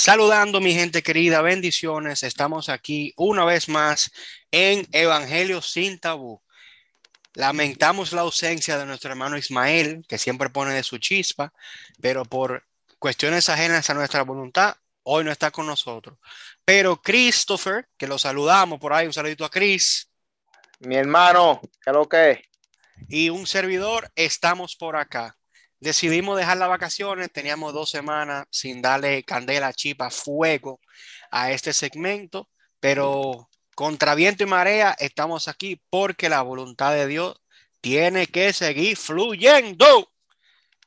Saludando mi gente querida, bendiciones. Estamos aquí una vez más en Evangelio sin tabú. Lamentamos la ausencia de nuestro hermano Ismael, que siempre pone de su chispa, pero por cuestiones ajenas a nuestra voluntad, hoy no está con nosotros. Pero Christopher, que lo saludamos por ahí, un saludito a Chris. Mi hermano, ¿qué lo que? Y un servidor, estamos por acá. Decidimos dejar las vacaciones, teníamos dos semanas sin darle candela, chipa, fuego a este segmento, pero contra viento y marea estamos aquí porque la voluntad de Dios tiene que seguir fluyendo.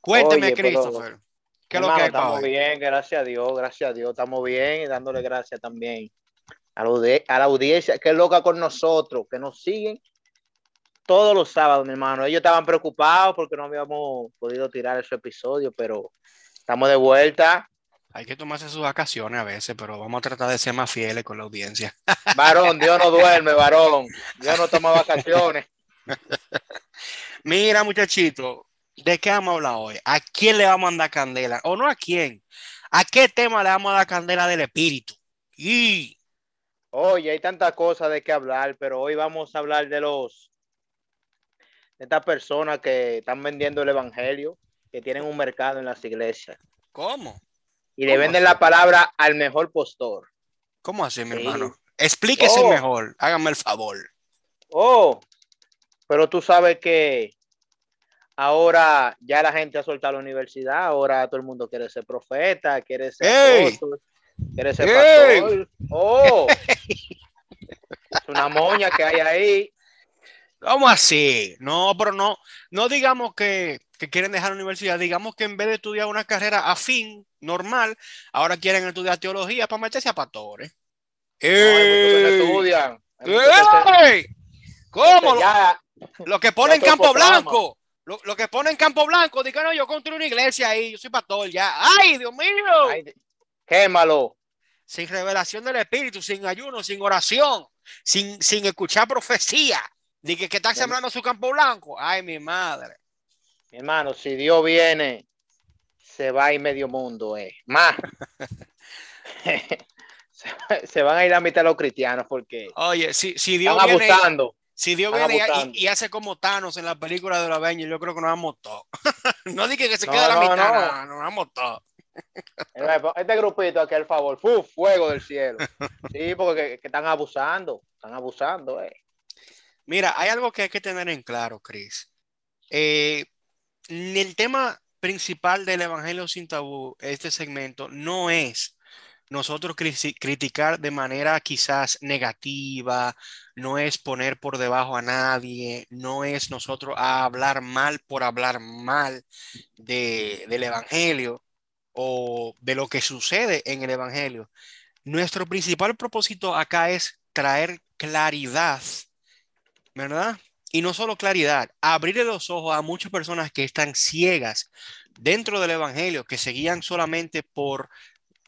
Cuénteme, Oye, pero, Christopher. ¿Qué es lo que hay estamos bien, gracias a Dios, gracias a Dios, estamos bien y dándole gracias también a la, audi- a la audiencia que es loca con nosotros, que nos siguen todos los sábados, mi hermano. Ellos estaban preocupados porque no habíamos podido tirar ese episodio, pero estamos de vuelta. Hay que tomarse sus vacaciones a veces, pero vamos a tratar de ser más fieles con la audiencia. Varón, Dios no duerme, varón. Dios no toma vacaciones. Mira, muchachito, ¿de qué vamos a hablar hoy? ¿A quién le vamos a dar candela? O no a quién. ¿A qué tema le vamos a dar candela del espíritu? Y Oye, hay tantas cosas de qué hablar, pero hoy vamos a hablar de los estas personas que están vendiendo el evangelio, que tienen un mercado en las iglesias ¿cómo? y le ¿Cómo venden así? la palabra al mejor postor. ¿Cómo así, mi Sí. hermano? Explíquese Oh. mejor. Hágame el favor. Oh, pero tú sabes que ahora ya la gente ha soltado la universidad, ahora todo el mundo quiere ser profeta, quiere ser ¡Ey! apóstol, quiere ser ¡Ey! pastor. Oh, es una moña que hay ahí. ¿Cómo así? No, pero no, no digamos que, que quieren dejar la universidad, digamos que en vez de estudiar una carrera afín, normal, ahora quieren estudiar teología para meterse a pastores. Estudian. ¿Cómo? Lo, Ya, lo que pone en Campo. Blanco. Lo, lo que pone en Campo Blanco, diga, no, yo construí una iglesia ahí, yo soy pastor ya. ¡Ay, Dios mío! ay, quémalo. Sin revelación del Espíritu, sin ayuno, sin oración, sin, sin escuchar profecía. Dije que está sembrando su Campo Blanco. ¡Ay, mi madre! Mi hermano, si Dios viene, se va a ir medio mundo, eh. Más. se, van a ir a mitad los cristianos porque Oye, si, si Dios están viene, abusando. si Dios están viene y- hace como Thanos en la película de la Avengers, yo creo que nos vamos todos. no dije que se No, quede la mitad, no. no, no, nos vamos todos. Este grupito aquí, al favor, ¡fu! fuego del cielo. Sí, porque que, que están abusando, están abusando, eh. Mira, hay algo que hay que tener en claro, Chris. Eh, el tema principal del Evangelio sin tabú, este segmento, no es nosotros criticar de manera quizás negativa, no es poner por debajo a nadie, no es nosotros hablar mal por hablar mal de, del Evangelio o de lo que sucede en el Evangelio. Nuestro principal propósito acá es traer claridad ¿verdad? Y no solo claridad, abrirle los ojos a muchas personas que están ciegas dentro del Evangelio, que se guían solamente por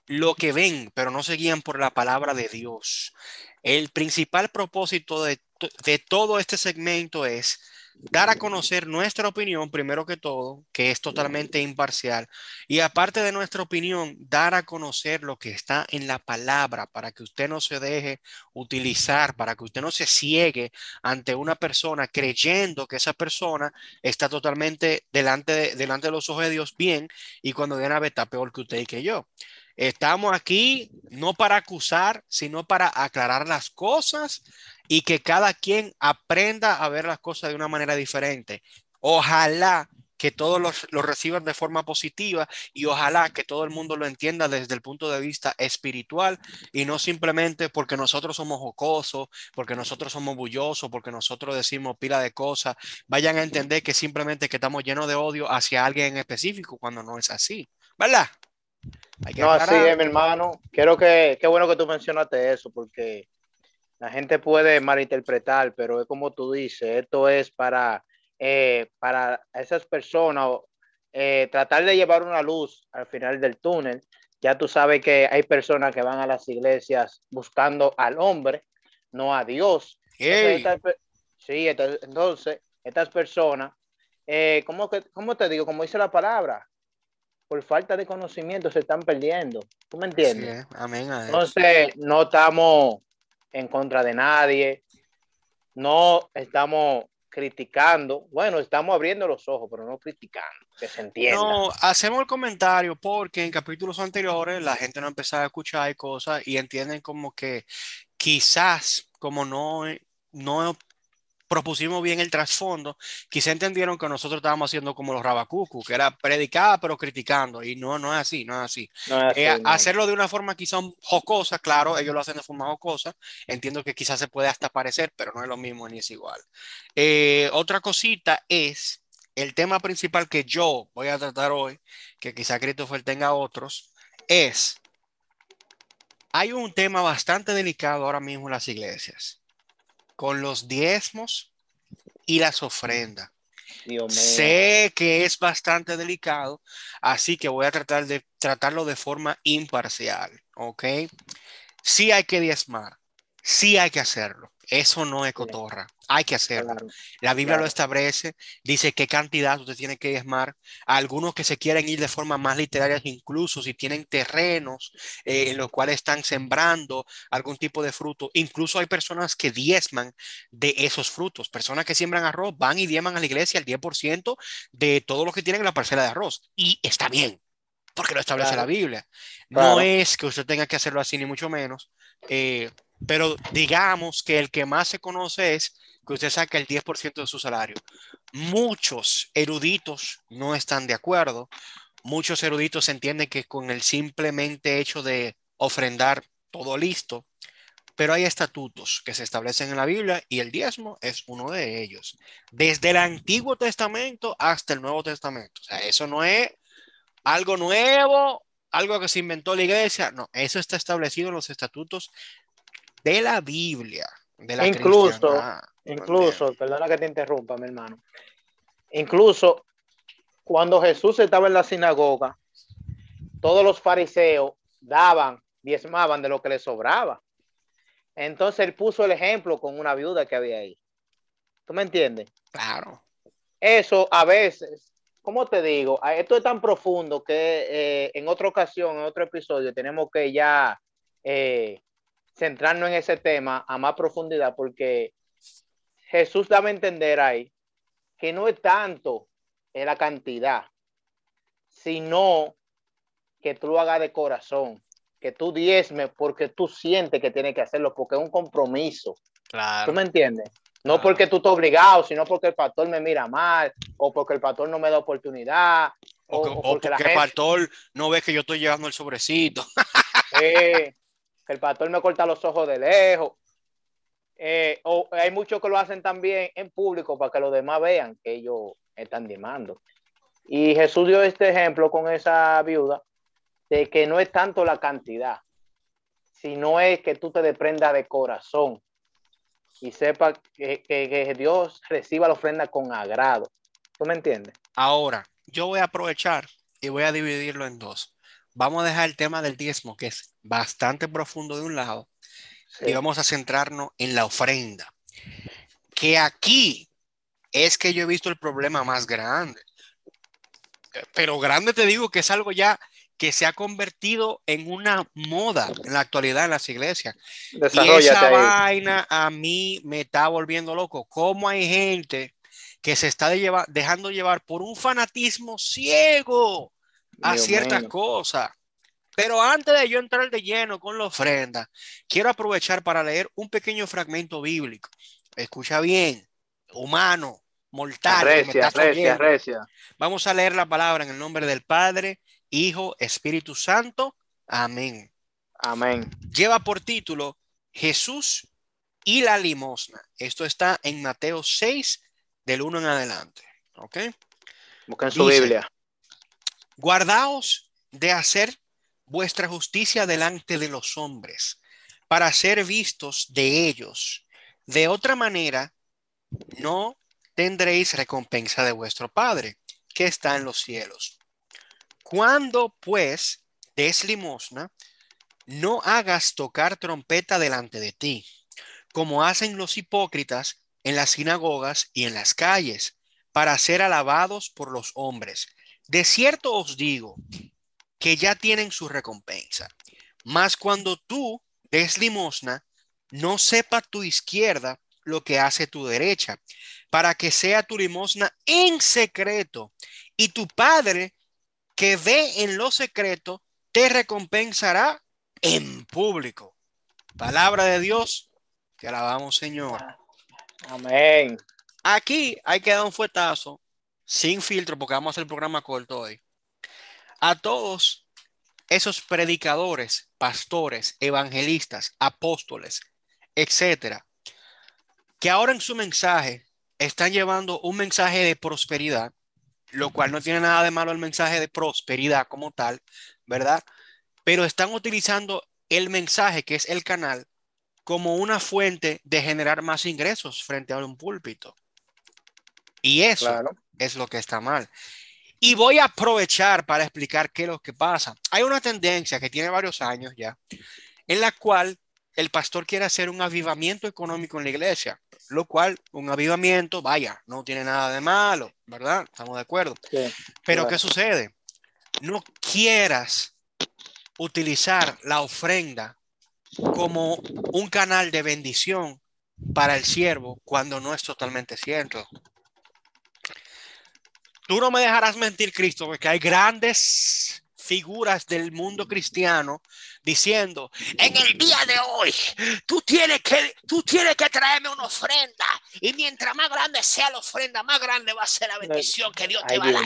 lo que ven, pero no se guían por la palabra de Dios. El principal propósito de, de todo este segmento es dar a conocer nuestra opinión, primero que todo, que es totalmente imparcial, y aparte de nuestra opinión, dar a conocer lo que está en la palabra para que usted no se deje utilizar, para que usted no se ciegue ante una persona creyendo que esa persona está totalmente delante de, delante de los ojos de Dios bien y cuando viene a ver está peor que usted y que yo. Estamos aquí no para acusar, sino para aclarar las cosas y que cada quien aprenda a ver las cosas de una manera diferente. Ojalá que todos los, lo reciban de forma positiva y ojalá que todo el mundo lo entienda desde el punto de vista espiritual y no simplemente porque nosotros somos jocosos, porque nosotros somos bullosos, porque nosotros decimos pila de cosas, vayan a entender que simplemente que estamos llenos de odio hacia alguien en específico cuando no es así, ¿verdad? Hay que No, así es, mi hermano. Quiero que, qué bueno que tú mencionaste eso, porque la gente puede malinterpretar, pero es como tú dices, esto es para, eh, para esas personas eh, tratar de llevar una luz al final del túnel. Ya tú sabes que hay personas que van a las iglesias buscando al hombre, no a Dios. Entonces, estas sí, entonces, entonces, estas personas, eh, ¿cómo, que, ¿cómo te digo? Como dice la palabra, por falta de conocimiento se están perdiendo. ¿Tú me entiendes? Amén. Entonces, no estamos en contra de nadie, no estamos criticando. Bueno, estamos abriendo los ojos, pero no criticando, que se entienda. No, hacemos el comentario porque en capítulos anteriores la gente no empezaba a escuchar cosas y entienden como que quizás como no, no propusimos bien el trasfondo, quizá entendieron que nosotros estábamos haciendo como los rabacucu, que era predicar pero criticando, y no, no es así, no es así. Eh, hacerlo de una forma quizá jocosa, claro, ellos lo hacen de forma jocosa, entiendo que quizás se puede hasta parecer, pero no es lo mismo ni es igual. Eh, otra cosita es el tema principal que yo voy a tratar hoy, que quizá Christopher tenga otros, es, hay un tema bastante delicado ahora mismo en las iglesias con los diezmos y las ofrendas. Sé que es bastante delicado, así que voy a tratar de tratarlo de forma imparcial, ¿ok? Sí hay que diezmar, sí hay que hacerlo. Eso no es cotorra. Hay que hacerlo. la Biblia lo establece, dice qué cantidad usted tiene que diezmar. algunos que se quieren ir de forma más literaria, incluso si tienen terrenos eh, en los cuales están sembrando algún tipo de fruto, incluso hay personas que diezman de esos frutos. Personas que siembran arroz van y diezman a la iglesia el 10% de todo lo que tienen en la parcela de arroz. Y está bien, porque lo establece la Biblia. No es que usted tenga que hacerlo así, ni mucho menos. Eh, pero digamos que el que más se conoce es que usted saca el 10% de su salario. Muchos eruditos no están de acuerdo. Muchos eruditos entienden que con el simplemente hecho de ofrendar todo listo, pero hay estatutos que se establecen en la Biblia y el diezmo es uno de ellos. Desde el Antiguo Testamento hasta el Nuevo Testamento. O sea, eso no es algo nuevo, algo que se inventó la iglesia. No, eso está establecido en los estatutos de la Biblia, de la Incluso, incluso, perdona que te interrumpa, mi hermano. Incluso cuando Jesús estaba en la sinagoga, todos los fariseos daban, diezmaban de lo que les sobraba. Entonces él puso el ejemplo con una viuda que había ahí. ¿Tú me entiendes? Claro. Eso a veces, ¿cómo te digo? Esto es tan profundo que eh, en otra ocasión, en otro episodio, tenemos que ya eh, centrarnos en ese tema a más profundidad, porque Jesús daba a entender ahí que no es tanto en la cantidad, sino que tú lo hagas de corazón, que tú diezmes porque tú sientes que tienes que hacerlo, porque es un compromiso. Claro. ¿Tú me entiendes? No porque tú estás obligado, sino porque el pastor me mira mal, o porque el pastor no me da oportunidad, o, porque, el pastor no ve que yo estoy llevando el sobrecito. Sí que el pastor me corta los ojos de lejos. Eh, o hay muchos que lo hacen también en público para que los demás vean que ellos están demandando. Y Jesús dio este ejemplo con esa viuda de que no es tanto la cantidad, sino es que tú te desprendas de corazón y sepa que, que Dios reciba la ofrenda con agrado. ¿Tú me entiendes? Ahora, yo voy a aprovechar y voy a dividirlo en dos vamos a dejar el tema del diezmo, que es bastante profundo de un lado, y vamos a centrarnos en la ofrenda. Que aquí es que yo he visto el problema más grande. Pero grande te digo que es algo ya que se ha convertido en una moda en la actualidad en las iglesias. Y esa vaina a mí me está volviendo loco. ¿Cómo hay gente que se está dejando llevar por un fanatismo ciego a ciertas cosas. Pero antes de yo entrar de lleno con la ofrenda, quiero aprovechar para leer un pequeño fragmento bíblico. Escucha bien, humano, mortal. Vamos a leer la palabra en el nombre del Padre, Hijo, Espíritu Santo. Amén. Amén. Lleva por título Jesús y la limosna. Esto está en Mateo 6, del 1 en adelante. ¿Ok? Busquen su Biblia. Guardaos de hacer vuestra justicia delante de los hombres, para ser vistos de ellos. De otra manera, no tendréis recompensa de vuestro Padre, que está en los cielos. Cuando, pues, des limosna, no hagas tocar trompeta delante de ti, como hacen los hipócritas en las sinagogas y en las calles, para ser alabados por los hombres de cierto os digo que ya tienen su recompensa. Mas cuando tú des limosna, no sepa tu izquierda lo que hace tu derecha, para que sea tu limosna en secreto. Y tu Padre que ve en lo secreto, te recompensará en público. Palabra de Dios, te alabamos Señor. Amén. Aquí hay que dar un fuetazo sin filtro, porque vamos a hacer el programa corto hoy. A todos esos predicadores, pastores, evangelistas, apóstoles, etcétera, que ahora en su mensaje están llevando un mensaje de prosperidad, lo cual no tiene nada de malo el mensaje de prosperidad como tal, ¿verdad? Pero están utilizando el mensaje, que es el canal, como una fuente de generar más ingresos frente a un púlpito. Y eso es lo que está mal. Y voy a aprovechar para explicar qué es lo que pasa. Hay una tendencia que tiene varios años ya, en la cual el pastor quiere hacer un avivamiento económico en la iglesia, lo cual un avivamiento, vaya, no tiene nada de malo, ¿verdad? Estamos de acuerdo. Pero ¿qué sucede? No quieras utilizar la ofrenda como un canal de bendición para el siervo cuando no es totalmente cierto. Tú no me dejarás mentir, Cristo, porque hay grandes figuras del mundo cristiano diciendo, en el día de hoy, tú tienes que, tú tienes que traerme una ofrenda y mientras más grande sea la ofrenda, más grande va a ser la bendición que Dios te va a dar.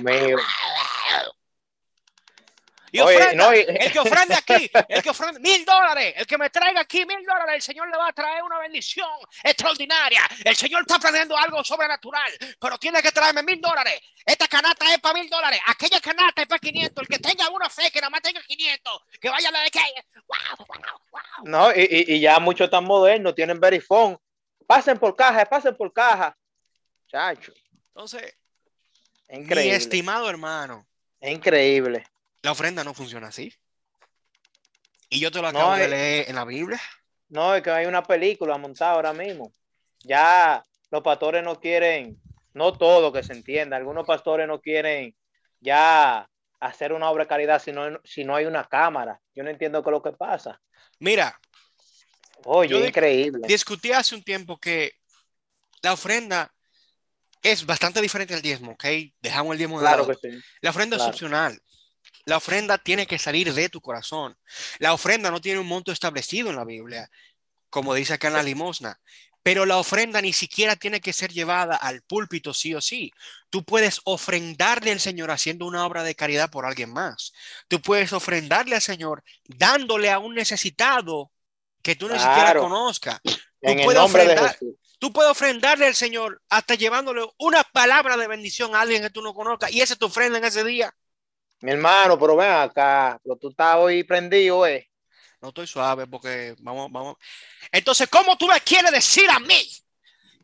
Y ofrenda, el que ofrende aquí, el que ofrende mil dólares, el que me traiga aquí mil dólares, el Señor le va a traer una bendición extraordinaria. El Señor está planeando algo sobrenatural, pero tiene que traerme mil dólares. Esta canasta es para mil dólares, aquella canasta es para 500. El que tenga una fe, que nada más tenga 500, que vaya a la de que. Wow, wow, wow. No, y, y, ya muchos tan modernos tienen verifón. Pasen por caja, pasen por caja. Chacho. Entonces, increíble. mi estimado hermano. increíble la ofrenda no funciona así. Y yo te lo acabo de leer en la Biblia. No, es que hay una película montada ahora mismo. Ya los pastores no quieren, no todo que se entienda, algunos pastores no quieren ya hacer una obra de caridad si no, si no hay una cámara. Yo no entiendo qué es lo que pasa. Mira. Oye, increíble. Discutí hace un tiempo que la ofrenda es bastante diferente al diezmo, ¿ok? Dejamos el diezmo de claro lado. Que sí. La ofrenda es opcional. La ofrenda tiene que salir de tu corazón. La ofrenda no tiene un monto establecido en la Biblia, como dice acá en la limosna. Pero la ofrenda ni siquiera tiene que ser llevada al púlpito sí o sí. Tú puedes ofrendarle al Señor haciendo una obra de caridad por alguien más. Tú puedes ofrendarle al Señor dándole a un necesitado que tú ni siquiera conozcas. Tú puedes, ofrendar, tú puedes ofrendarle al Señor hasta llevándole una palabra de bendición a alguien que tú no conozcas y esa es tu ofrenda en ese día. Mi hermano, pero ven acá, pero tú estás hoy prendido, eh. No estoy suave porque vamos, vamos. Entonces, ¿cómo tú me quieres decir a mí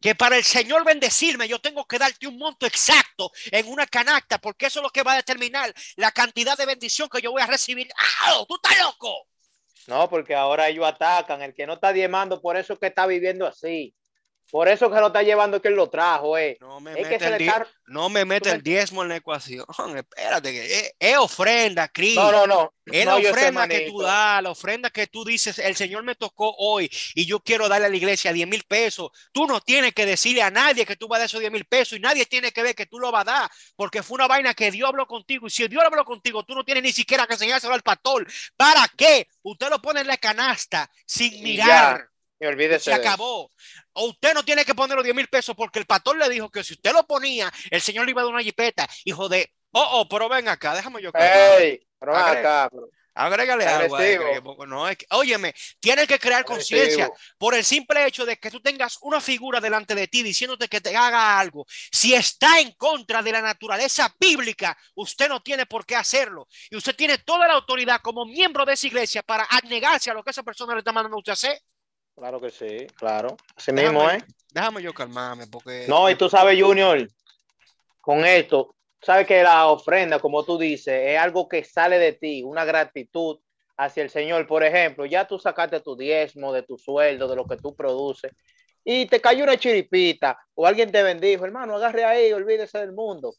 que para el Señor bendecirme yo tengo que darte un monto exacto en una canasta? Porque eso es lo que va a determinar la cantidad de bendición que yo voy a recibir. ¡Ah! ¡Tú estás loco! No, porque ahora ellos atacan. El que no está diezmando, por eso que está viviendo así. Por eso que lo está llevando que él lo trajo, eh. No me mete, el, no me mete el diezmo en la ecuación. Espérate, que es, ofrenda, Cristo. No, no, no. Es la ofrenda que tú das, la ofrenda que tú dices, el Señor me tocó hoy y yo quiero darle a la iglesia 10 mil pesos. Tú no tienes que decirle a nadie que tú vas a dar esos 10 mil pesos y nadie tiene que ver que tú lo vas a dar porque fue una vaina que Dios habló contigo. Y si Dios habló contigo, tú no tienes ni siquiera que enseñárselo al pastor. ¿Para qué? Usted lo pone en la canasta sin mirar. Y olvídese. Se acabó. O usted no tiene que poner los 10 mil pesos porque el pastor le dijo que si usted lo ponía, el señor le iba a dar una jipeta. Hijo de, oh, oh, pero ven acá, déjame yo. Ey, pero ven acá. Agrégale algo. No, es que, óyeme, tienes que crear conciencia por el simple hecho de que tú tengas una figura delante de ti diciéndote que te haga algo. Si está en contra de la naturaleza bíblica, usted no tiene por qué hacerlo. Y usted tiene toda la autoridad como miembro de esa iglesia para negarse a lo que esa persona le está mandando a usted hacer. Claro que sí, claro. Así mismo, ¿eh? Déjame yo calmarme porque... No, y tú sabes, Junior, con esto, sabes que la ofrenda, como tú dices, es algo que sale de ti, una gratitud hacia el Señor. Por ejemplo, ya tú sacaste tu diezmo de tu sueldo, de lo que tú produces, y te cayó una chiripita, o alguien te bendijo, hermano, agarre ahí, olvídese del mundo.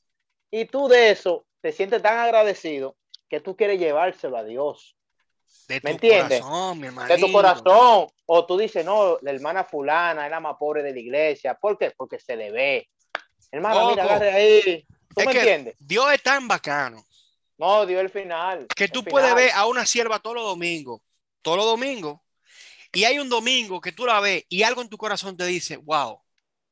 Y tú de eso te sientes tan agradecido que tú quieres llevárselo a Dios. De ¿Me tu entiendes? corazón, mi De tu corazón. O tú dices, no, la hermana fulana es la más pobre de la iglesia. ¿Por qué? Porque se le ve. Hermano, mira, Loco. agarre ahí. ¿Tú Es me que entiendes? Dios es tan bacano No, dio el final. que tú final. puedes ver a una sierva todos los domingos, todos los domingos, y hay un domingo que tú la ves y algo en tu corazón te dice, wow,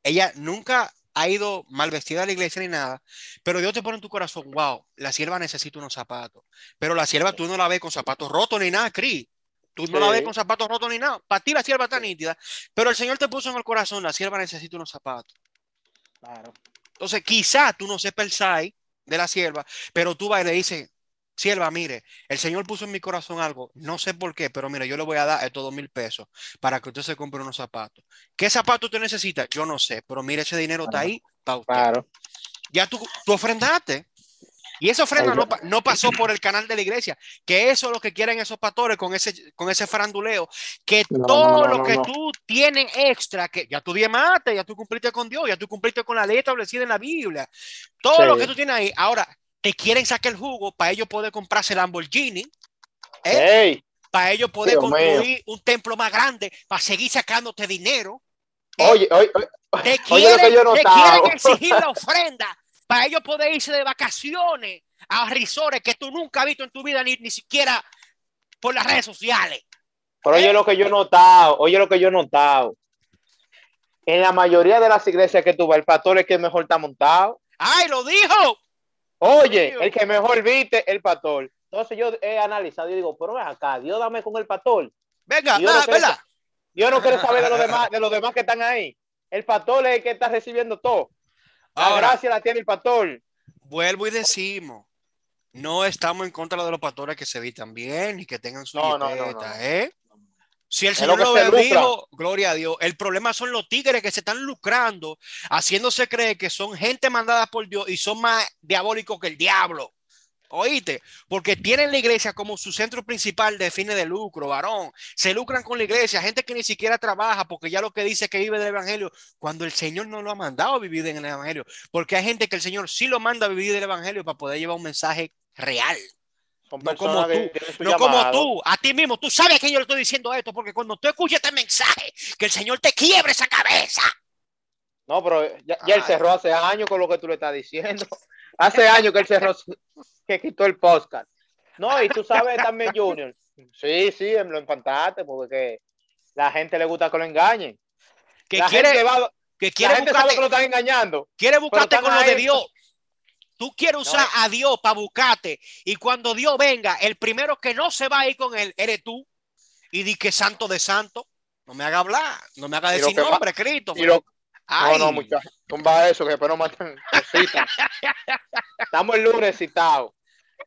ella nunca ha ido mal vestida a la iglesia ni nada, pero Dios te pone en tu corazón, wow, la sierva necesita unos zapatos, pero la sierva tú no la ves con zapatos rotos ni nada, Cris. Tú no la Sí. ves con zapatos rotos ni nada. Para ti la sierva está nítida, pero el Señor te puso en el corazón, la sierva necesita unos zapatos. Claro. Entonces, quizá tú no sepas el SAI de la sierva, pero tú vas y le dices, sierva, mire, el Señor puso en mi corazón algo, no sé por qué, pero mire, yo le voy a dar estos dos mil pesos para que usted se compre unos zapatos. ¿Qué zapatos usted necesita? Yo no sé, pero mire, ese dinero está ahí para usted. Claro. Ya tú, tú ofrendaste. Y esa ofrenda Ay, no, no pasó por el canal de la iglesia, que eso es lo que quieren esos pastores con ese, con ese faranduleo, que No, todo no, lo que tú tienes extra, que ya tú diezmaste, ya tú cumpliste con Dios, ya tú cumpliste con la ley establecida en la Biblia, todo Sí. lo que tú tienes ahí, ahora te quieren sacar el jugo para ellos poder comprarse el Lamborghini, ¿eh? Ey, para ellos poder Dios mío. construir un templo más grande, para seguir sacándote dinero. ¿eh? oye, oye, oye, Te Oye, lo que quieren, yo te quieren exigir la ofrenda para ellos poder irse de vacaciones a risores que tú nunca has visto en tu vida, ni, ni siquiera por las redes sociales. Pero oye lo que yo he notado, oye lo que yo he notado. En la mayoría de las iglesias que tú vas, el pastor es que mejor está montado. ¡Ay, lo dijo! Oye, Dios. el que mejor viste, el pastor. Entonces yo he analizado y digo, pero ven acá, Dios dame con el pastor. Venga, no va, creo ¿verdad? Dios no quiere saber de los demás, de los demás que están ahí. El pastor es el que está recibiendo todo. La Ahora, gracia la tiene el pastor. vuelvo y decimos, no estamos en contra de los pastores que se vistan bien y que tengan su No, no, no. ¿eh? Si el Señor lo se bendijo, gloria a Dios. El problema son los tigres que se están lucrando, haciéndose creer que son gente mandada por Dios y son más diabólicos que el diablo. Oíste, porque tienen la iglesia como su centro principal de fines de lucro, varón. Se lucran con la iglesia, gente que ni siquiera trabaja porque ya lo que dice es que vive del evangelio, cuando el Señor no lo ha mandado a vivir en el evangelio, porque hay gente que el Señor sí lo manda a vivir del evangelio para poder llevar un mensaje real. No como tú, No como tú, a ti mismo, tú sabes que yo le estoy diciendo esto, porque cuando tú escuchas este mensaje, que el Señor te quiebre esa cabeza. No, pero ya, ya él cerró hace años con lo que tú le estás diciendo. Hace años que él cerró, que quitó el podcast. No, y tú sabes también, Junior. Sí, sí, lo encantaste porque que la gente le gusta que lo engañen. Que la quiere, gente, va- que la quiere gente sabe que lo están engañando. quiere buscarte con lo de. Dios. Tú quieres usar a Dios para buscarte. Y cuando Dios venga, el primero que no se va a ir con él eres tú. Y di que santo de santo. No me haga hablar, no me haga decir nombre, Cristo. Y lo, Ay, no, no, muchachos. Tumba eso, que después no matan cositas. Estamos el lunes citados.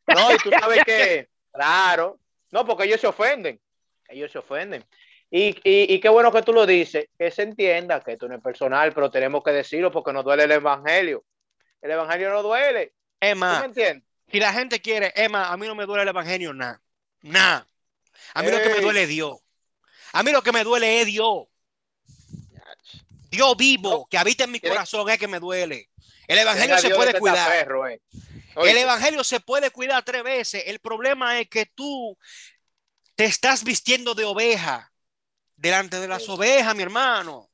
No, y tú sabes que, claro, no, porque ellos se ofenden. Ellos se ofenden. Y, y, y qué bueno que tú lo dices, que se entienda que esto no es personal, pero tenemos que decirlo porque nos duele el evangelio. El evangelio no duele. ¿Tú Emma, me entiendes? si la gente quiere, Emma, a mí no me duele el evangelio, nada. Nada. A mí lo que me duele es Dios. A mí lo que me duele es Dios. Dios vivo, que habita en mi corazón, es que me duele. El evangelio se puede de cuidar. eh. El evangelio se puede cuidar tres veces. El problema es que tú te estás vistiendo de oveja delante de las Sí. ovejas, mi hermano.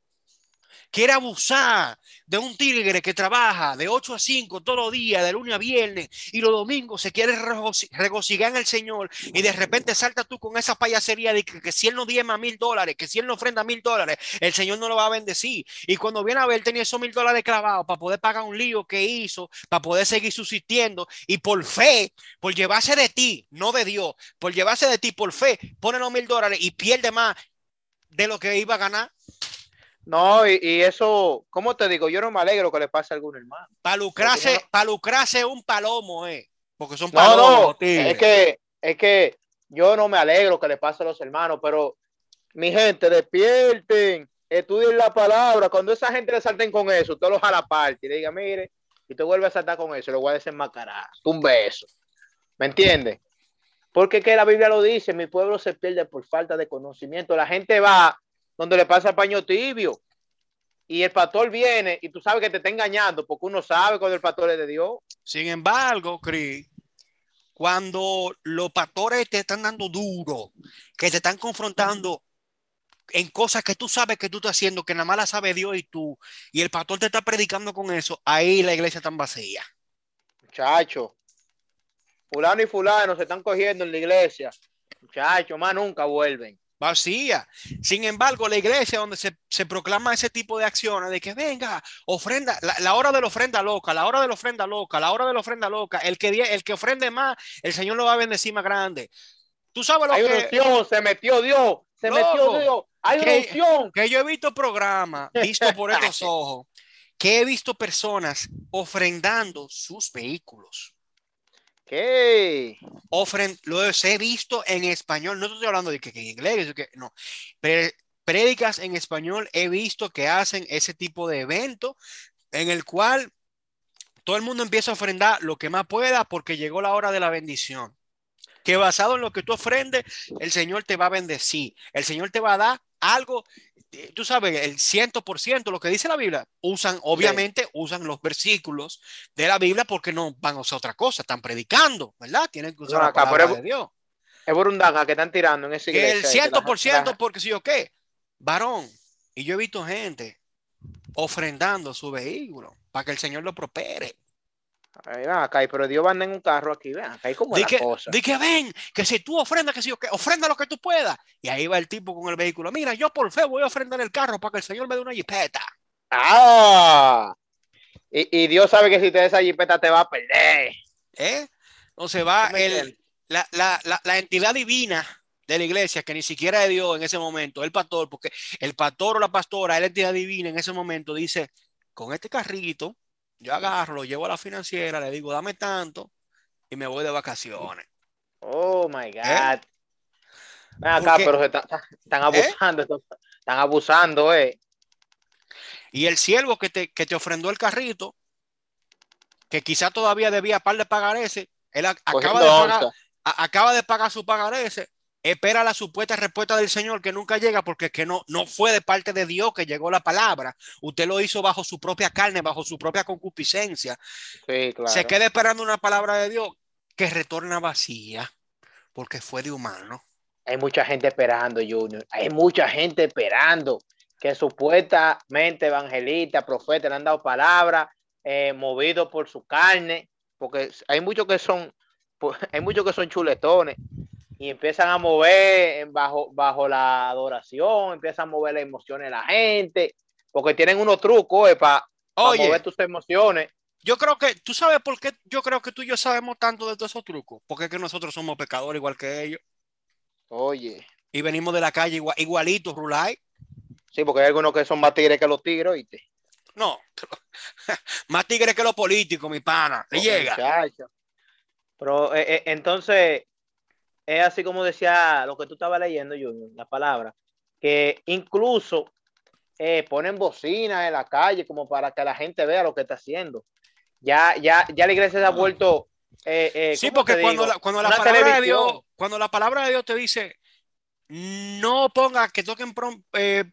Quiere abusar de un tigre que trabaja de 8 a 5 todos los días, de lunes a viernes, y los domingos se quiere regoci- regocijar en el Señor, y de repente salta tú con esa payasería de que, que si él no diezma mil dólares, que si él no ofrenda mil dólares, el Señor no lo va a bendecir. Y cuando viene a ver, tenía esos mil dólares clavados para poder pagar un lío que hizo, para poder seguir subsistiendo, y por fe, por llevarse de ti, no de Dios, por llevarse de ti, por fe, pone los mil dólares y pierde más de lo que iba a ganar. No, y, y eso, ¿cómo te digo? Yo no me alegro que le pase a algún hermano. Para lucrarse, un palomo, eh. Porque son No, palomos. no, los tigres. es que, es que yo no me alegro que le pase a los hermanos, pero mi gente, despierten, estudien la palabra. Cuando esa gente le salten con eso, usted lo jala aparte y le diga, mire, y te vuelve a saltar con eso, lo voy a desenmascarar. Un beso. ¿Me entiendes? Porque que la Biblia lo dice, mi pueblo se pierde por falta de conocimiento. La gente va donde le pasa paño tibio. y el pastor viene y tú sabes que te está engañando porque uno sabe cuando el pastor es de Dios. Sin embargo, Cris, cuando los pastores te están dando duro, que te están confrontando en cosas que tú sabes que tú estás haciendo, que nada más la sabe Dios y tú, y el pastor te está predicando con eso, ahí la iglesia está vacía. Muchacho, fulano y fulano se están cogiendo en la iglesia. Muchacho, más nunca vuelven. Vacía. Sin embargo, la iglesia donde se, proclama ese tipo de acciones, de que venga, ofrenda, la, hora de la ofrenda loca, la hora de la ofrenda loca, la hora de la ofrenda loca, el que, el que ofrende más, el Señor lo va a bendecir más grande. Tú sabes lo Hay que... se metió Dios, se metió Dios. Hay que, Que yo he visto programas, visto por estos ojos, que he visto personas ofrendando sus vehículos. Ofren, lo he visto en español, no estoy hablando de que, en inglés, que, no. prédicas en español he visto que hacen ese tipo de evento en el cual todo el mundo empieza a ofrendar lo que más pueda porque llegó la hora de la bendición. Que basado en lo que tú ofrendes, el Señor te va a bendecir. El Señor te va a dar algo, eh, tú sabes, el ciento por ciento, lo que dice la Biblia, usan, obviamente, usan los versículos de la Biblia porque no van a usar otra cosa, están predicando, ¿verdad? Tienen que usar la palabra de Dios. Es Burundanga que están tirando en ese. El ciento por ciento, porque si yo qué, varón, y yo he visto gente ofrendando su vehículo para que el Señor lo prospere. Ahí acá, pero Dios va en un carro aquí, vean, acá hay como cosa. Di que ven, que si tú ofrendas, que si que ofrenda lo que tú puedas. Y ahí va el tipo con el vehículo. Mira, yo por fe voy a ofrendar el carro para que el Señor me dé una jipeta. Ah, y, Dios sabe que si te da esa jipeta te va a perder. ¿Eh? Entonces va el, la, la, la, la entidad divina de la iglesia, que ni siquiera es Dios en ese momento, el pastor, porque el pastor o la pastora, la entidad divina en ese momento dice, con este carrito, yo agarro, lo llevo a la financiera, le digo, dame tanto y me voy de vacaciones. Oh my ¿Eh? God. acá, pero están, ¿Eh? abusando, están abusando, eh. Y el siervo que te, que te ofrendó el carrito, que quizá todavía debía par de pagar ese, él acaba de pagar, acaba de pagar su pagar ese, espera la supuesta respuesta del Señor que nunca llega porque es que no, no fue de parte de Dios que llegó la palabra. Usted lo hizo bajo su propia carne, bajo su propia concupiscencia. Se queda esperando una palabra de Dios que retorna vacía porque fue de humano. Hay mucha gente esperando, Junior. Hay mucha gente esperando que supuestamente evangelista, profeta le han dado palabra, eh, movido por su carne, porque hay muchos que son, hay muchos que son chuletones y empiezan a mover bajo, bajo la adoración, empiezan a mover las emociones de la gente, porque tienen unos trucos eh, para mover tus emociones. Yo creo que, ¿tú sabes por qué? Yo creo que tú y yo sabemos tanto de todos esos trucos, porque es que nosotros somos pecadores igual que ellos. Oye. Y venimos de la calle igual, igualitos, Rulay. Sí, porque hay algunos que son más tigres que los tigres, ¿oíste? No, más tigres que los políticos, mi pana. Le llega. Pero eh, eh, entonces, es así como decía lo que tú estabas leyendo, Junior, la palabra, que incluso eh, ponen bocina en la calle como para que la gente vea lo que está haciendo. Ya, ya, ya la iglesia se ha vuelto. Eh, eh, sí, porque cuando la, cuando la palabra de Dios, cuando la palabra de Dios te dice no ponga que toquen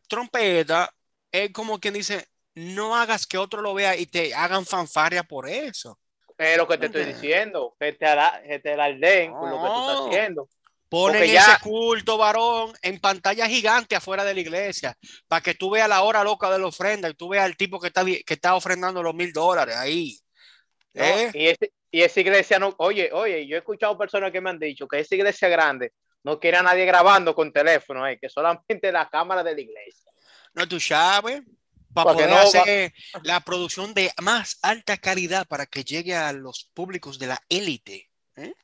trompeta, es como quien dice, no hagas que otro lo vea y te hagan fanfarria por eso. Es lo que te estoy diciendo, que te, que te alarden con lo que tú estás haciendo. Ponen ese culto, varón, en pantalla gigante afuera de la iglesia, para que tú veas la hora loca de la ofrenda y tú veas al tipo que está, que está ofrendando los mil dólares ahí. ¿Eh? y, esa iglesia no, oye, oye, yo he escuchado personas que me han dicho que esa iglesia grande no quiere a nadie grabando con teléfono, eh, que solamente la cámara de la iglesia. No, tú sabes para poder hacer la producción de más alta calidad para que llegue a los públicos de la élite. ¿eh?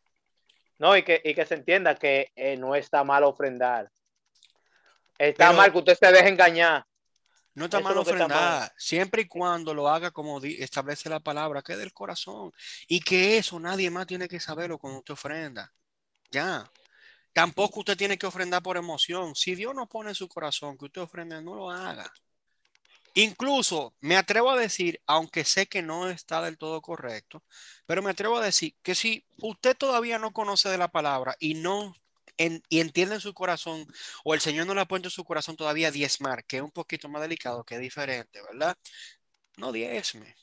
No, y que, y que se entienda que eh, no está mal ofrendar. Está mal que usted se deje engañar. No está mal ofrendar, siempre y cuando lo haga como establece la palabra, que es del corazón. Y que eso nadie más tiene que saberlo cuando usted ofrenda. Ya. Tampoco usted tiene que ofrendar por emoción. Si Dios no pone en su corazón que usted ofrenda, no lo haga. Incluso me atrevo a decir, aunque sé que no está del todo correcto, pero me atrevo a decir que si usted todavía no conoce de la palabra y no y entiende en su corazón, o el Señor no ha puesto en su corazón todavía diezmar, que es un poquito más delicado, que es diferente, ¿verdad? No diezme.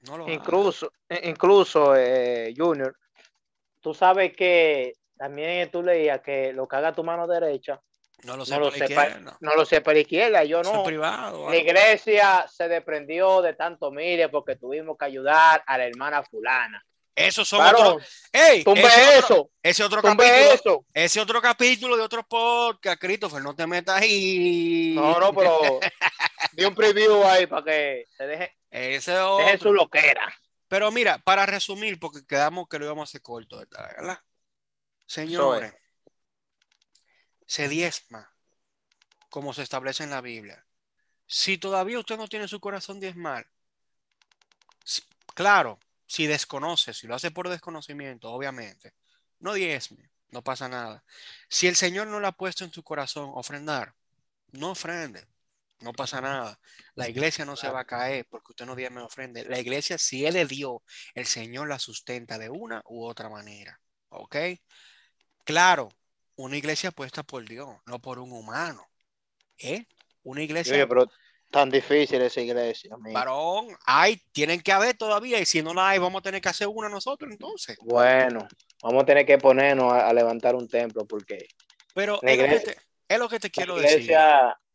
No lo incluso, incluso eh, Junior, tú sabes que también tú leías que lo que haga tu mano derecha, no lo sé, no lo, sé no. lo sé para izquierda, yo no. privado, la iglesia se desprendió de tanto mire porque tuvimos que ayudar a la hermana fulana. Eso son otros. ¡Ey! ese eso. Otro, ese otro capítulo. Ese otro capítulo de otro podcast, Christopher, no te metas ahí. No, no, pero di un preview ahí para que se deje, ese deje su loquera. Pero mira, para resumir, porque quedamos que lo íbamos a hacer corto, ¿verdad? Señores, se diezma, como se establece en la Biblia. Si todavía usted no tiene su corazón diezmal, claro, si desconoce, si lo hace por desconocimiento, obviamente, no diezme, no pasa nada. Si el Señor no lo ha puesto en su corazón ofrendar, no ofrende, no pasa nada. La iglesia no se va a caer porque usted no diezme ofrende. La iglesia, si Él le dio, el Señor la sustenta de una u otra manera. ¿Ok? Claro, una iglesia puesta por Dios, no por un humano. ¿Eh? Una iglesia tan difícil esa iglesia. Varón, hay, tienen que haber todavía, y si no la hay, vamos a tener que hacer una nosotros entonces. Bueno, vamos a tener que ponernos a, levantar un templo porque. Pero es, lo que te, es, lo que te, quiero decir.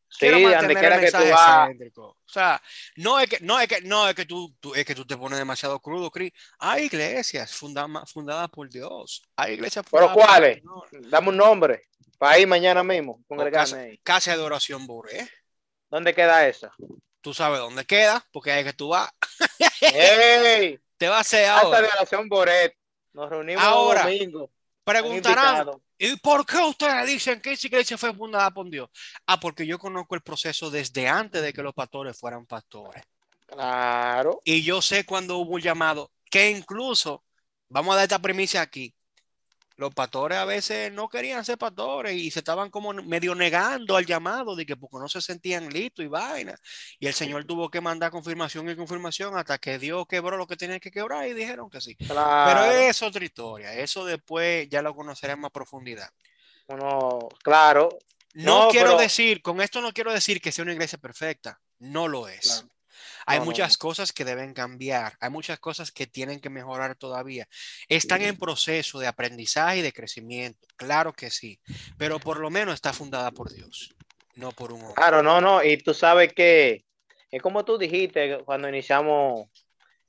Sí, donde quiera que tú vas. O sea, no es que, no es que, no es que tú, es que tú te pones demasiado crudo, Cris. Hay iglesias fundadas fundadas por Dios. Hay iglesias ¿Pero cuáles? Dame un nombre. Para ir mañana mismo. Casa, casa, de oración Boré. ¿Dónde queda esa? Tú sabes dónde queda, porque hay que tú vas. ¡Ey! Te va a hacer ahora. Esta oración Boret. Nos reunimos ahora, domingo. Preguntarán, ¿y por qué ustedes dicen que esa iglesia fue fundada por Dios? Ah, porque yo conozco el proceso desde antes de que los pastores fueran pastores. Claro. Y yo sé cuando hubo un llamado, que incluso, vamos a dar esta premisa aquí, los pastores a veces no querían ser pastores y se estaban como medio negando al llamado de que porque no se sentían listos y vaina. Y el Señor tuvo que mandar confirmación y confirmación hasta que Dios quebró lo que tenía que quebrar y dijeron que sí. Pero es otra historia. Eso después ya lo conoceremos a profundidad. Bueno, claro. No, quiero decir, con esto no quiero decir que sea una iglesia perfecta. No lo es. Hay muchas cosas que deben cambiar, hay muchas cosas que tienen que mejorar todavía. Están en proceso de aprendizaje y de crecimiento, claro que sí, pero por lo menos está fundada por Dios, no por un hombre. Claro, no, no, y tú sabes que es como tú dijiste cuando iniciamos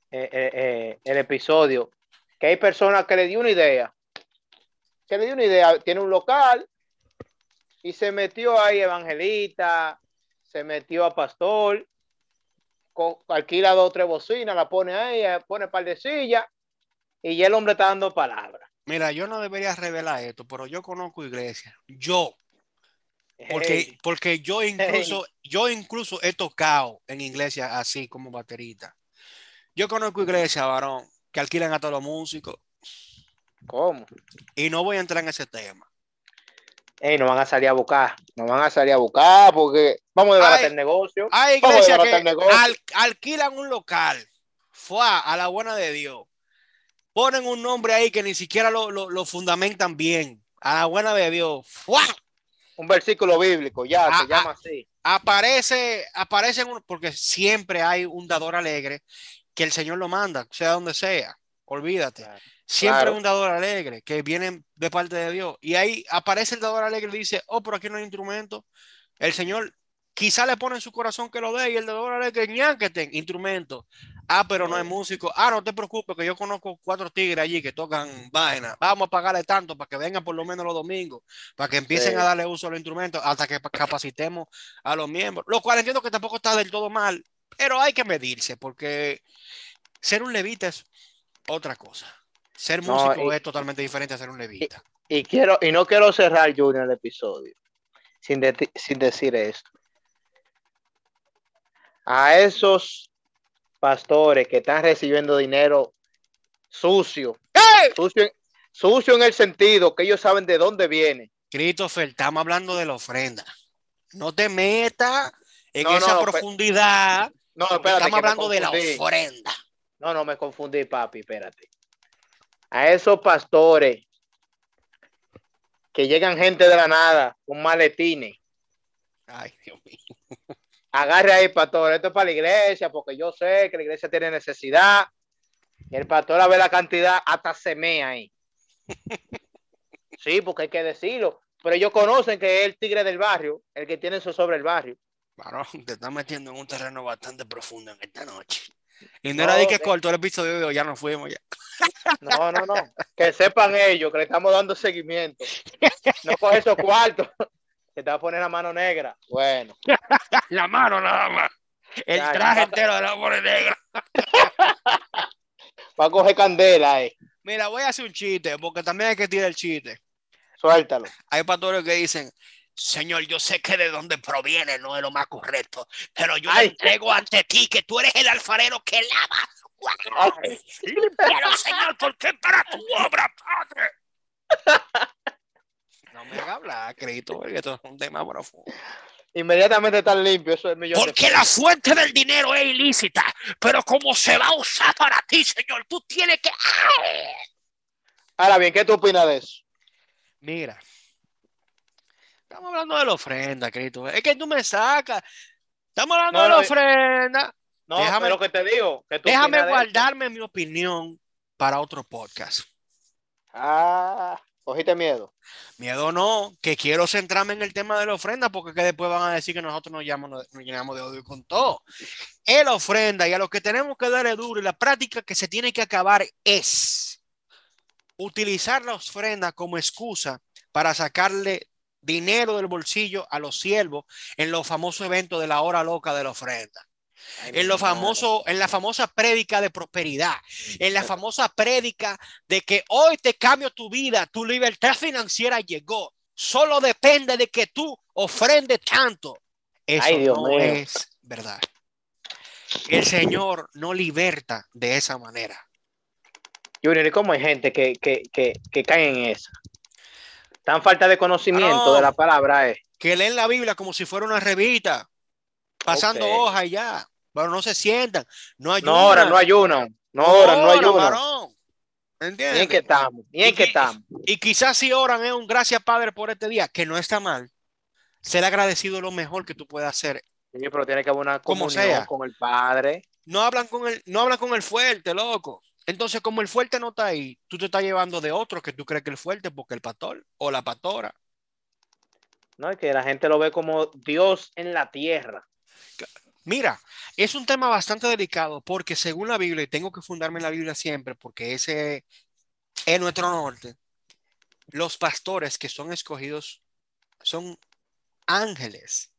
eh, eh, eh, el episodio, que hay personas que le dio una idea, que le dio una idea, tiene un local y se metió ahí evangelista, se metió a pastor alquila dos o tres bocinas, la pone ahí, eh, pone par de sillas y ya el hombre está dando palabras. Mira, yo no debería revelar esto, pero yo conozco iglesias. Yo. Porque, porque yo incluso, yo incluso he tocado en iglesias así como baterita. Yo conozco iglesias, varón, que alquilan a todos los músicos. ¿Cómo? Y no voy a entrar en ese tema. Ey, no van a salir a buscar, no van a salir a buscar porque vamos a debatir el negocio. Hay iglesias que alquilan un local, fue a la buena de Dios. Ponen un nombre ahí que ni siquiera lo, fundamentan bien. A la buena de Dios. ¡Fua! Un versículo bíblico, ya, se llama así. Aparece, aparece, porque siempre hay un dador alegre que el Señor lo manda, sea donde sea. Olvídate. Siempre un dador alegre que viene de parte de Dios. Y ahí aparece el dador alegre y dice, oh, pero aquí no hay instrumento. El Señor quizá le pone en su corazón que lo dé y el dador alegre, ñánquete, instrumento. Ah, pero no hay músico. Ah, no te preocupes, que yo conozco cuatro tigres allí que tocan vaina. Vamos a pagarle tanto para que vengan por lo menos los domingos, para que empiecen a darle uso a los instrumentos hasta que capacitemos a los miembros. Lo cual entiendo que tampoco está del todo mal, pero hay que medirse porque ser un levita es otra cosa. Ser músico es totalmente diferente a ser un levita. Y, quiero, y no quiero cerrar, Junior, el episodio sin, sin decir esto. A esos pastores que están recibiendo dinero sucio, sucio, sucio en el sentido que ellos saben de dónde viene. Christopher, estamos hablando de la ofrenda. No te metas en esa profundidad. No, espérate, estamos hablando de la ofrenda. No, no, me confundí, papi, espérate a esos pastores que llegan gente de la nada con maletines. Ay, Dios mío. Agarre ahí, pastor, esto es para la iglesia, porque yo sé que la iglesia tiene necesidad. Y el pastor a ver la cantidad, hasta se mea ahí. Sí, porque hay que decirlo. Pero ellos conocen que es el tigre del barrio, el que tiene eso sobre el barrio. Varón, te estás metiendo en un terreno bastante profundo en esta noche. Y no, era de que cortó el episodio de hoy, ya nos fuimos ya. No, no, no. Que sepan ellos que le estamos dando seguimiento. No con esos cuartos. Se te va a poner la mano negra. Bueno. La mano nada más. El Ya, traje entero de la pone negra. Va a coger candela ahí. Mira, voy a hacer un chiste, porque también hay que tirar el chiste. Suéltalo. Hay pastores que dicen, Señor, yo sé que de dónde proviene no es lo más correcto, pero yo Ay. le entrego ante ti que tú eres el alfarero que lava. ¡Guau! Límpialo, Señor, porque es para tu obra, Padre. No me haga hablar, Cristo, porque esto es un tema profundo. Inmediatamente están limpios. Eso es millón de Porque la fuente del dinero es ilícita, pero como se va a usar para ti, Señor, tú tienes que... ¡Ay! Ahora bien, ¿qué tú opinas de eso? Mira, estamos hablando de la ofrenda, Cristo. Es que tú me sacas. Estamos hablando No, de la no, ofrenda. No, Déjame- pero que te digo. ¿qué tú Déjame guardarme mi opinión para otro podcast. Ah, cogiste miedo. Miedo no, que quiero centrarme en el tema de la ofrenda porque que después van a decir que nosotros nos llamamos, nos llenamos de odio con todo. Es la ofrenda y a lo que tenemos que darle duro y la práctica que se tiene que acabar es utilizar la ofrenda como excusa para sacarle dinero del bolsillo a los siervos en los famosos eventos de la hora loca de la ofrenda. en lo famoso, en la famosa prédica de prosperidad, en la famosa prédica de que hoy te cambio tu vida, tu libertad financiera llegó. Solo depende de que tú ofrendes tanto. Eso Ay, Dios no mío. es verdad. El Señor no liberta de esa manera. Junior, ¿y cómo hay gente que, que, que, que cae en esa? Tan falta de conocimiento No. de la palabra es. Que leen la Biblia como si fuera una revista, pasando Ok. hoja y ya. Pero no se sientan, no ayudan. No oran, no ayunan. No oran, no ayunan. varón. ¿Entiendes? en que estamos, ni en Y que estamos. Y quizás si oran es un gracias Padre por este día, que no está mal. Ser agradecido es lo mejor que tú puedes hacer. Sí, pero tiene que haber una Como comunión sea. con el Padre. No hablan con el, no hablan con el fuerte, loco. Entonces, como el fuerte no está ahí, tú te estás llevando de otro que tú crees que el fuerte porque el pastor o la pastora. ¿no? Es que la gente lo ve como Dios en la tierra. Mira, es un tema bastante delicado porque según la Biblia, y tengo que fundarme en la Biblia siempre porque ese es nuestro norte, los pastores que son escogidos son ángeles,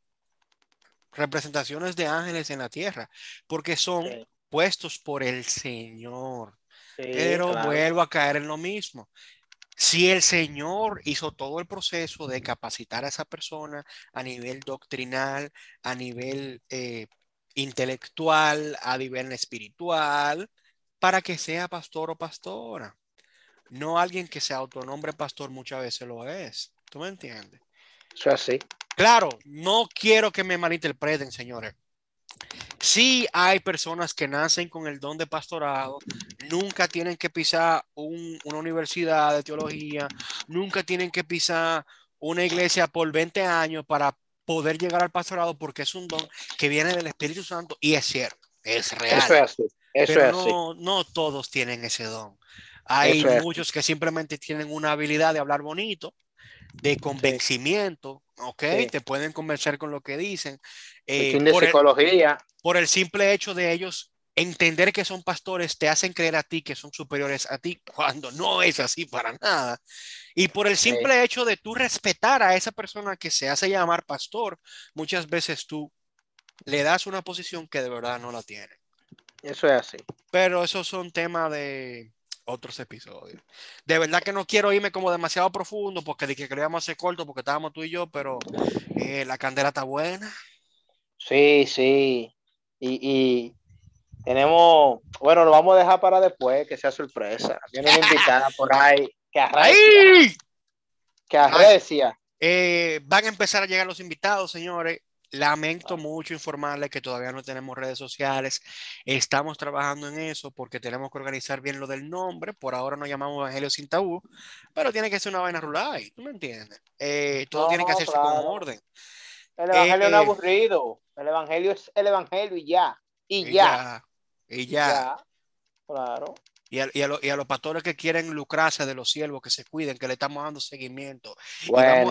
representaciones de ángeles en la tierra, porque son Sí. Puestos por el Señor. Sí, Pero claro. vuelvo a caer en lo mismo. Si el Señor hizo todo el proceso de capacitar a esa persona a nivel doctrinal, a nivel eh, intelectual, a nivel espiritual, para que sea pastor o pastora. No alguien que se autonombre pastor muchas veces lo es. ¿Tú me entiendes? Eso es así. Claro, no quiero que me malinterpreten, señores. Sí hay personas que nacen con el don de pastorado, nunca tienen que pisar un- una universidad de teología, nunca tienen que pisar una iglesia por 20 años para poder llegar al pastorado porque es un don que viene del Espíritu Santo y es cierto, es real. Eso es así. Eso Pero es así. no, no todos tienen ese don. Hay es. muchos que simplemente tienen una habilidad de hablar bonito, de convencimiento, ¿ok? Sí. Te pueden convencer con lo que dicen. Eh, de por, el, psicología. por el simple hecho de ellos entender que son pastores, te hacen creer a ti que son superiores a ti, cuando no es así para nada. Y por el Sí. simple hecho de tú respetar a esa persona que se hace llamar pastor, muchas veces tú le das una posición que de verdad no la tiene. Eso es así. Pero esos son temas de otros episodios. De verdad que no quiero irme como demasiado profundo porque dije que lo íbamos a hacer corto porque estábamos tú y yo, pero eh, la candela está buena. Sí, sí. Y, y tenemos, bueno, lo vamos a dejar para después, que sea sorpresa. Viene una invitada por ahí que arrecia, ¡Ay! que arrecia. Eh, van a empezar a llegar los invitados, señores. Lamento mucho informarle que todavía no tenemos redes sociales. Estamos trabajando en eso porque tenemos que organizar bien lo del nombre. Por ahora nos llamamos Evangelio sin tabú, pero tiene que ser una vaina rural. ¿Tú me entiendes? Eh, todo tiene que hacerse con orden. El evangelio no es eh, aburrido. El evangelio es el evangelio y ya. Y, ya. Y ya. Claro. Y a, y, a los pastores que quieren lucrarse de los siervos, que se cuiden, que le estamos dando seguimiento.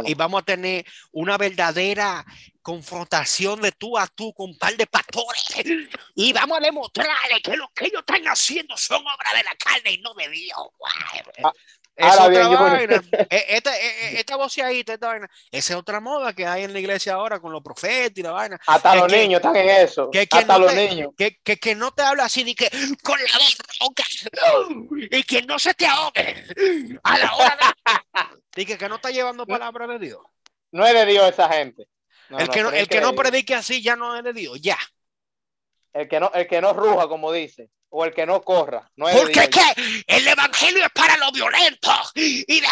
Y, vamos, a tener una verdadera confrontación de tú a tú con un par de pastores. Y vamos a demostrarles que lo que ellos están haciendo son obras de la carne y no de Dios. Ah, es otra vaina. E, esta, e, e, esta voceadita, esta vaina. Esa es otra moda que hay en la iglesia ahora con los profetas y la vaina. Hasta los niños están en eso. Que, Hasta los niños. Que, que, que, no te habla así ni que con la boca y que no se te ahogue a la hora de. y que, que no está llevando palabra de Dios. No es de Dios esa gente. el que, no, el que no predique así ya no es de Dios, ya. El que no, el que no ruja, como dice o el que no corra. No es Porque ¿qué? el evangelio es para los violentos y de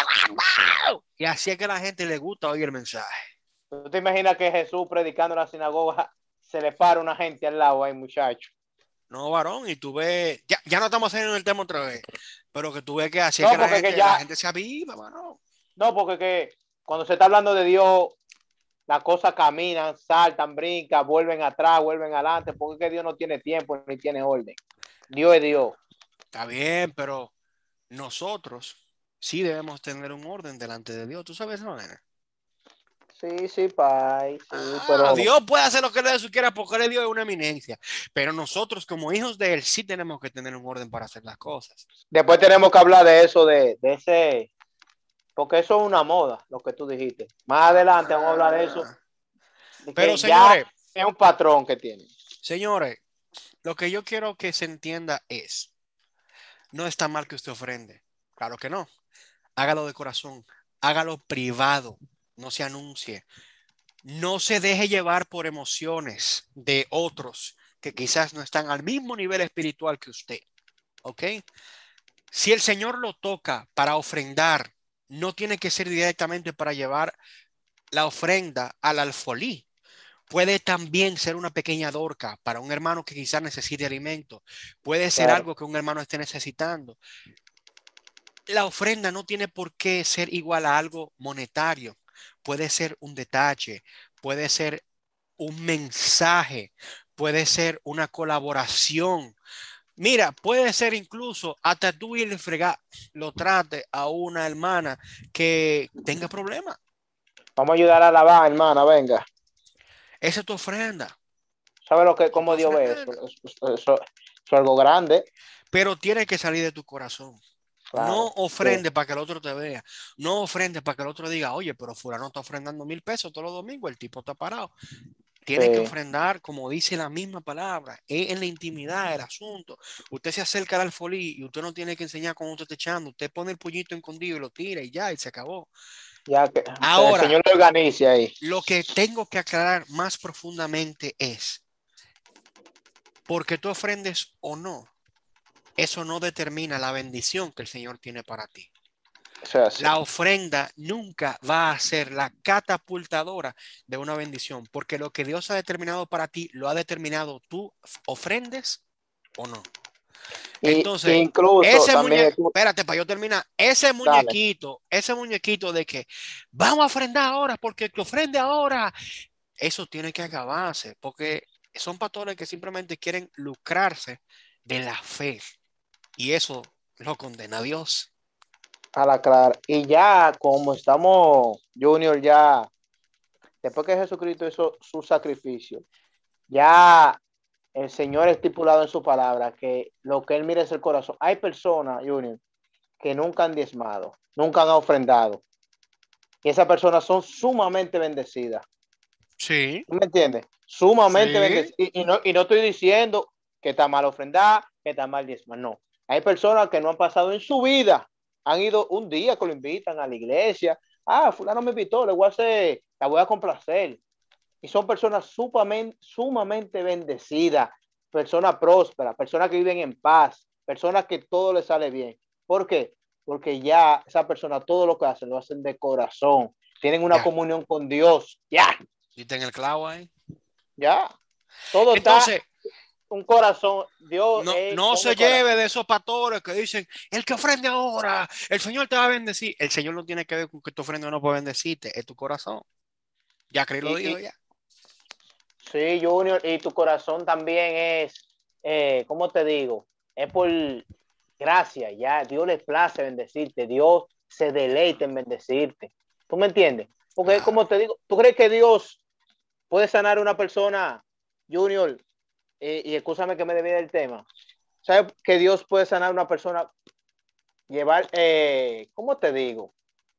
Y así es que a la gente le gusta oír el mensaje. ¿Tú te imaginas que Jesús predicando en la sinagoga se le para una gente al lado ahí, muchacho? No, varón, y tú ves, ya, ya no estamos haciendo el tema otra vez, pero que tú ves que así es que, la gente, ya, la gente, se aviva, varón. No, porque que cuando se está hablando de Dios, las cosas caminan, saltan, brincan, vuelven atrás, vuelven adelante, porque que Dios no tiene tiempo ni tiene orden. Dios es Dios. Está bien, pero nosotros sí debemos tener un orden delante de Dios. ¿Tú sabes eso, nena? Sí, sí, pai. Ah, Dios puede hacer lo que le quiera porque Dios es una eminencia. Pero nosotros, como hijos de Él, sí tenemos que tener un orden para hacer las cosas. Después tenemos que hablar de eso, de, ese. Porque eso es una moda, lo que tú dijiste. Más adelante vamos a hablar de eso. pero, señores. Es un patrón que tiene. Señores, lo que yo quiero que se entienda es, no está mal que usted ofrende, claro que no. Hágalo de corazón, hágalo privado, no se anuncie. No se deje llevar por emociones de otros que quizás no están al mismo nivel espiritual que usted. ¿Ok? Si el Señor lo toca para ofrendar, no tiene que ser directamente para llevar la ofrenda al alfolí Puede también ser una pequeña dorca para un hermano que quizás necesite alimento. Puede ser algo que un hermano esté necesitando. La ofrenda no tiene por qué ser igual a algo monetario. Puede ser un detalle, puede ser un mensaje, puede ser una colaboración. Mira, puede ser incluso hasta tú y el fregar lo trate a una hermana que tenga problemas. Vamos a ayudar a lavar, hermana, venga. Esa es tu ofrenda. ¿Sabes lo que, cómo Dios ve eso? Eso, es algo grande. Pero tiene que salir de tu corazón. no ofrende para que el otro te vea. No ofrende para que el otro diga, oye, pero fulano está ofrendando mil pesos todos los domingos, el tipo está parado. Tiene que ofrendar, como dice la misma palabra, es en la intimidad el asunto. Usted se acerca al alfolí y usted no tiene que enseñar cómo usted está echando. Usted pone el puñito escondido y lo tira y ya, y se acabó. Ahora, señor organice ahí. Lo que tengo que aclarar más profundamente es, porque tú ofrendes o no, eso no determina la bendición que el Señor tiene para ti. la ofrenda nunca va a ser la catapultadora de una bendición, porque lo que Dios ha determinado para ti lo ha determinado tú ofrendes o no. Entonces, incluso ese muñequito, espérate, para yo terminar, ese muñequito, ese muñequito de que vamos a ofrendar ahora, porque el que ofrende ahora, eso tiene que acabarse, porque son pastores que simplemente quieren lucrarse de la fe. Y eso lo condena a Dios. A la clara. Y ya, como estamos, Junior, ya, después que Jesucristo hizo su sacrificio, ya el Señor estipulado en su palabra que lo que Él mira es el corazón. Hay personas, Junior, que nunca han diezmado, nunca han ofrendado. Y esas personas son sumamente bendecidas. Sí. ¿Me entiendes? Sumamente bendecidas. Y, no, y no estoy diciendo que está mal ofrendar, que está mal diezmar. No. Hay personas que no han pasado en su vida. Han ido un día que lo invitan a la iglesia. Ah, fulano me invitó, le voy a hacer, la voy a complacer y son personas sumamente, sumamente bendecidas, personas prósperas, personas que viven en paz, personas que todo les sale bien. ¿Por qué? Porque ya esa persona todo lo que hacen lo hacen de corazón, tienen una comunión con Dios. Ya. ¿Y en el clavo ahí? Ya. Todo Entonces, está un corazón. Dios no, no se lleve de esos pastores que dicen, el que ofrende ahora, el Señor te va a bendecir. El Señor no tiene que ver con que tu ofrenda no puede bendecirte, es tu corazón. Ya creí lo dijo ya. Sí, Junior, y tu corazón también es, eh, ¿cómo te digo? Es por gracia, ya Dios le place bendecirte, Dios se deleita en bendecirte. ¿Tú me entiendes? Porque como te digo, ¿tú crees que Dios puede sanar a una persona, Junior? y escúchame que me debía del tema. ¿Sabes que Dios puede sanar a una persona? Llevar, eh, ¿cómo te digo?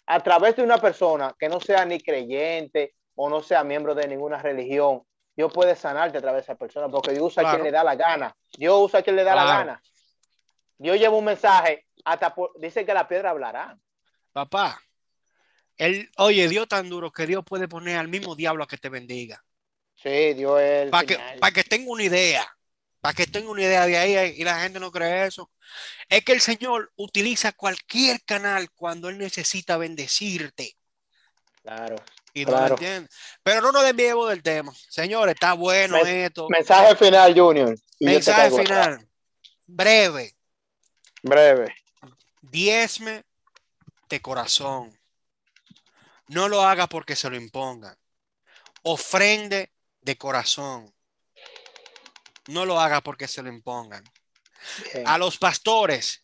A través de una persona que no sea ni creyente o no sea miembro de ninguna religión, Dios puede sanarte a través de esa persona porque Dios usa a quien le da la gana. Dios usa a quien le da la gana. Dios lleva un mensaje, hasta dice que la piedra hablará. Papá, él, oye, Dios tan duro que Dios puede poner al mismo diablo a que te bendiga. Sí, Dios es. Para que, para que tenga una idea, para que tenga una idea de ahí y la gente no cree eso. Es que el Señor utiliza cualquier canal cuando Él necesita bendecirte. Claro. Y no lo Pero no nos desviemos del tema. Señores, está bueno esto. Mensaje final, Junior. Mensaje final. Breve. Breve. Diezme de corazón. No lo haga porque se lo impongan. Ofrende de corazón. No lo haga porque se lo impongan. A los pastores,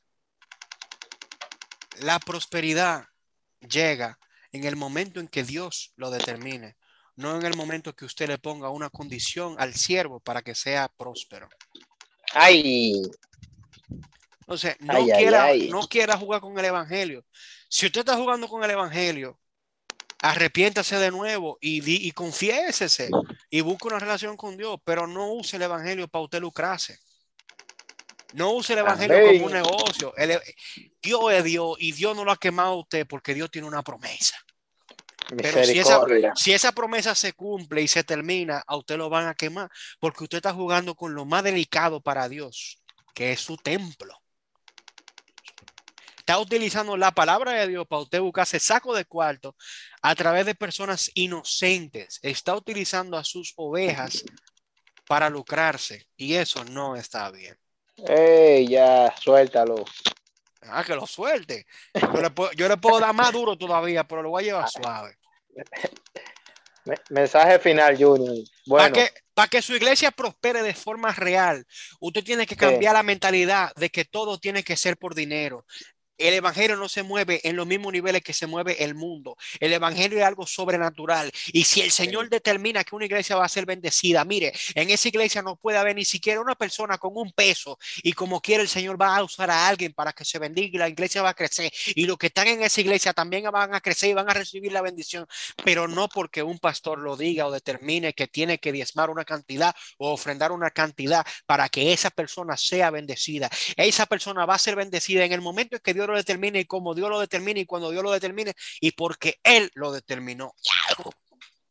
la prosperidad llega en el momento en que Dios lo determine, no en el momento que usted le ponga una condición al siervo para que sea próspero. Ay. Entonces, no, quiera, no quiera jugar con el Evangelio. Si usted está jugando con el Evangelio, arrepiéntase de nuevo y, y confiésese y busque una relación con Dios, pero no use el Evangelio para usted lucrarse. No use el Evangelio como un negocio. E, Dios es Dios y Dios no lo ha quemado a usted porque Dios tiene una promesa. Pero si esa, si esa, promesa se cumple y se termina, a usted lo van a quemar porque usted está jugando con lo más delicado para Dios, que es su templo está utilizando la palabra de Dios para usted buscarse saco de cuarto a través de personas inocentes. Está utilizando a sus ovejas para lucrarse y eso no está bien. Ey, ya, suéltalo. Ah, que lo suelte. Yo le, puedo, dar más duro todavía, pero lo voy a llevar suave. Mensaje final, Junior. Bueno. Para que, para que su iglesia prospere de forma real, usted tiene que cambiar la mentalidad de que todo tiene que ser por dinero. El evangelio no se mueve en los mismos niveles que se mueve el mundo. El evangelio es algo sobrenatural. Y si el Señor determina que una iglesia va a ser bendecida, mire, en esa iglesia no puede haber ni siquiera una persona con un peso. Y como quiere el Señor va a usar a alguien para que se bendiga y la iglesia va a crecer. Y los que están en esa iglesia también van a crecer y van a recibir la bendición. Pero no porque un pastor lo diga o determine que tiene que diezmar una cantidad o ofrendar una cantidad para que esa persona sea bendecida. Esa persona va a ser bendecida en el momento en que Dios lo determine y como Dios lo determine y cuando Dios lo determine y porque Él lo determinó.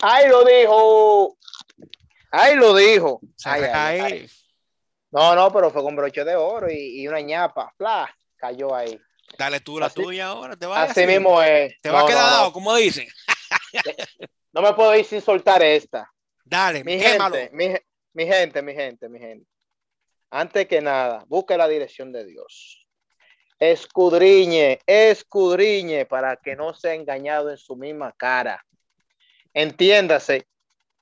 Ahí lo dijo. Ahí lo dijo. No, no, pero fue con broche de oro y, una ñapa. Cayó ahí. Dale tú la tuya ahora. Te va así, mismo es. Te va a quedar dado, como dicen. no me puedo ir sin soltar esta. Dale, mi gente, mi, mi gente, mi gente, mi gente. Antes que nada, busque la dirección de Dios escudriñe, escudriñe para que no sea engañado en su misma cara. Entiéndase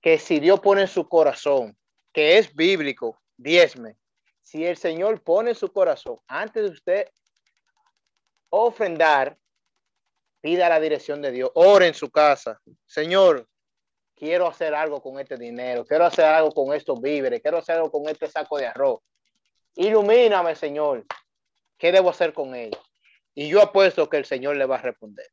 que si Dios pone en su corazón, que es bíblico, diezme, si el Señor pone en su corazón, antes de usted ofrendar, pida la dirección de Dios, ore en su casa. Señor, quiero hacer algo con este dinero, quiero hacer algo con estos víveres, quiero hacer algo con este saco de arroz. Ilumíname, Señor. ¿Qué debo hacer con ellos? Y yo apuesto que el Señor le va a responder.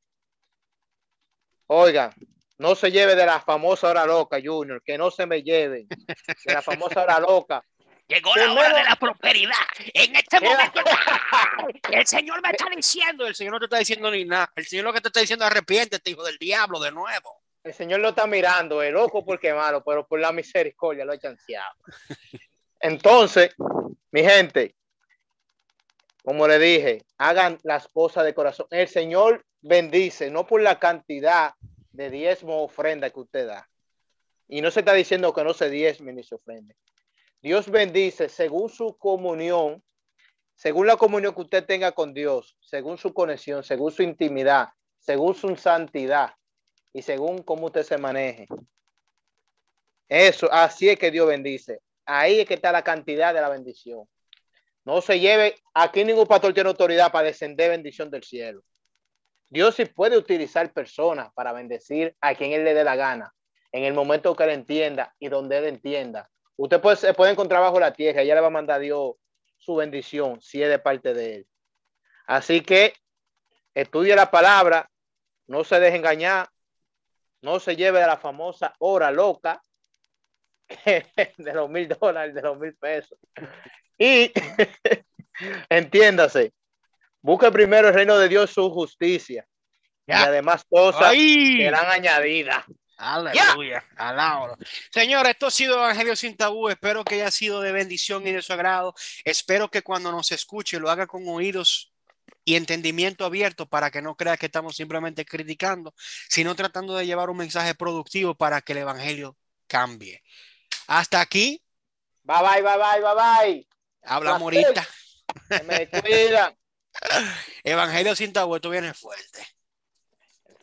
Oigan, no se lleve de la famosa hora loca, Junior, que no se me lleven de la famosa hora loca. Llegó la hora de la prosperidad. En este momento, el Señor me está diciendo, el Señor no te está diciendo ni nada. El Señor lo que te está diciendo, arrepiéntete, hijo del diablo, de nuevo. El Señor lo está mirando, el loco porque malo, pero por la misericordia lo ha chanceado. Entonces, mi gente, como le dije, hagan las cosas de corazón. El Señor bendice, no por la cantidad de diezmo ofrenda que usted da. Y no se está diciendo que no se diezme ni se ofrende. Dios bendice según su comunión, según la comunión que usted tenga con Dios, según su conexión, según su intimidad, según su santidad y según cómo usted se maneje. Eso, así es que Dios bendice. Ahí es que está la cantidad de la bendición. No se lleve, aquí ningún pastor tiene autoridad para descender bendición del cielo. Dios sí puede utilizar personas para bendecir a quien él le dé la gana, en el momento que él entienda y donde él entienda. Usted puede, se puede encontrar bajo la tierra, ya le va a mandar a Dios su bendición si es de parte de él. Así que estudie la palabra, no se deje engañar, no se lleve de la famosa hora loca de los mil dólares, de los mil pesos. Y entiéndase, busque primero el reino de Dios, su justicia. Y además cosas serán añadidas. Aleluya. Señor, esto ha sido Evangelio sin tabú. Espero que haya sido de bendición y de su agrado. Espero que cuando nos escuche lo haga con oídos y entendimiento abierto para que no crea que estamos simplemente criticando, sino tratando de llevar un mensaje productivo para que el Evangelio cambie. Hasta aquí. Bye bye, bye bye, bye bye. Habla morita. Me cuida. Evangelio sin tabú, viene fuerte.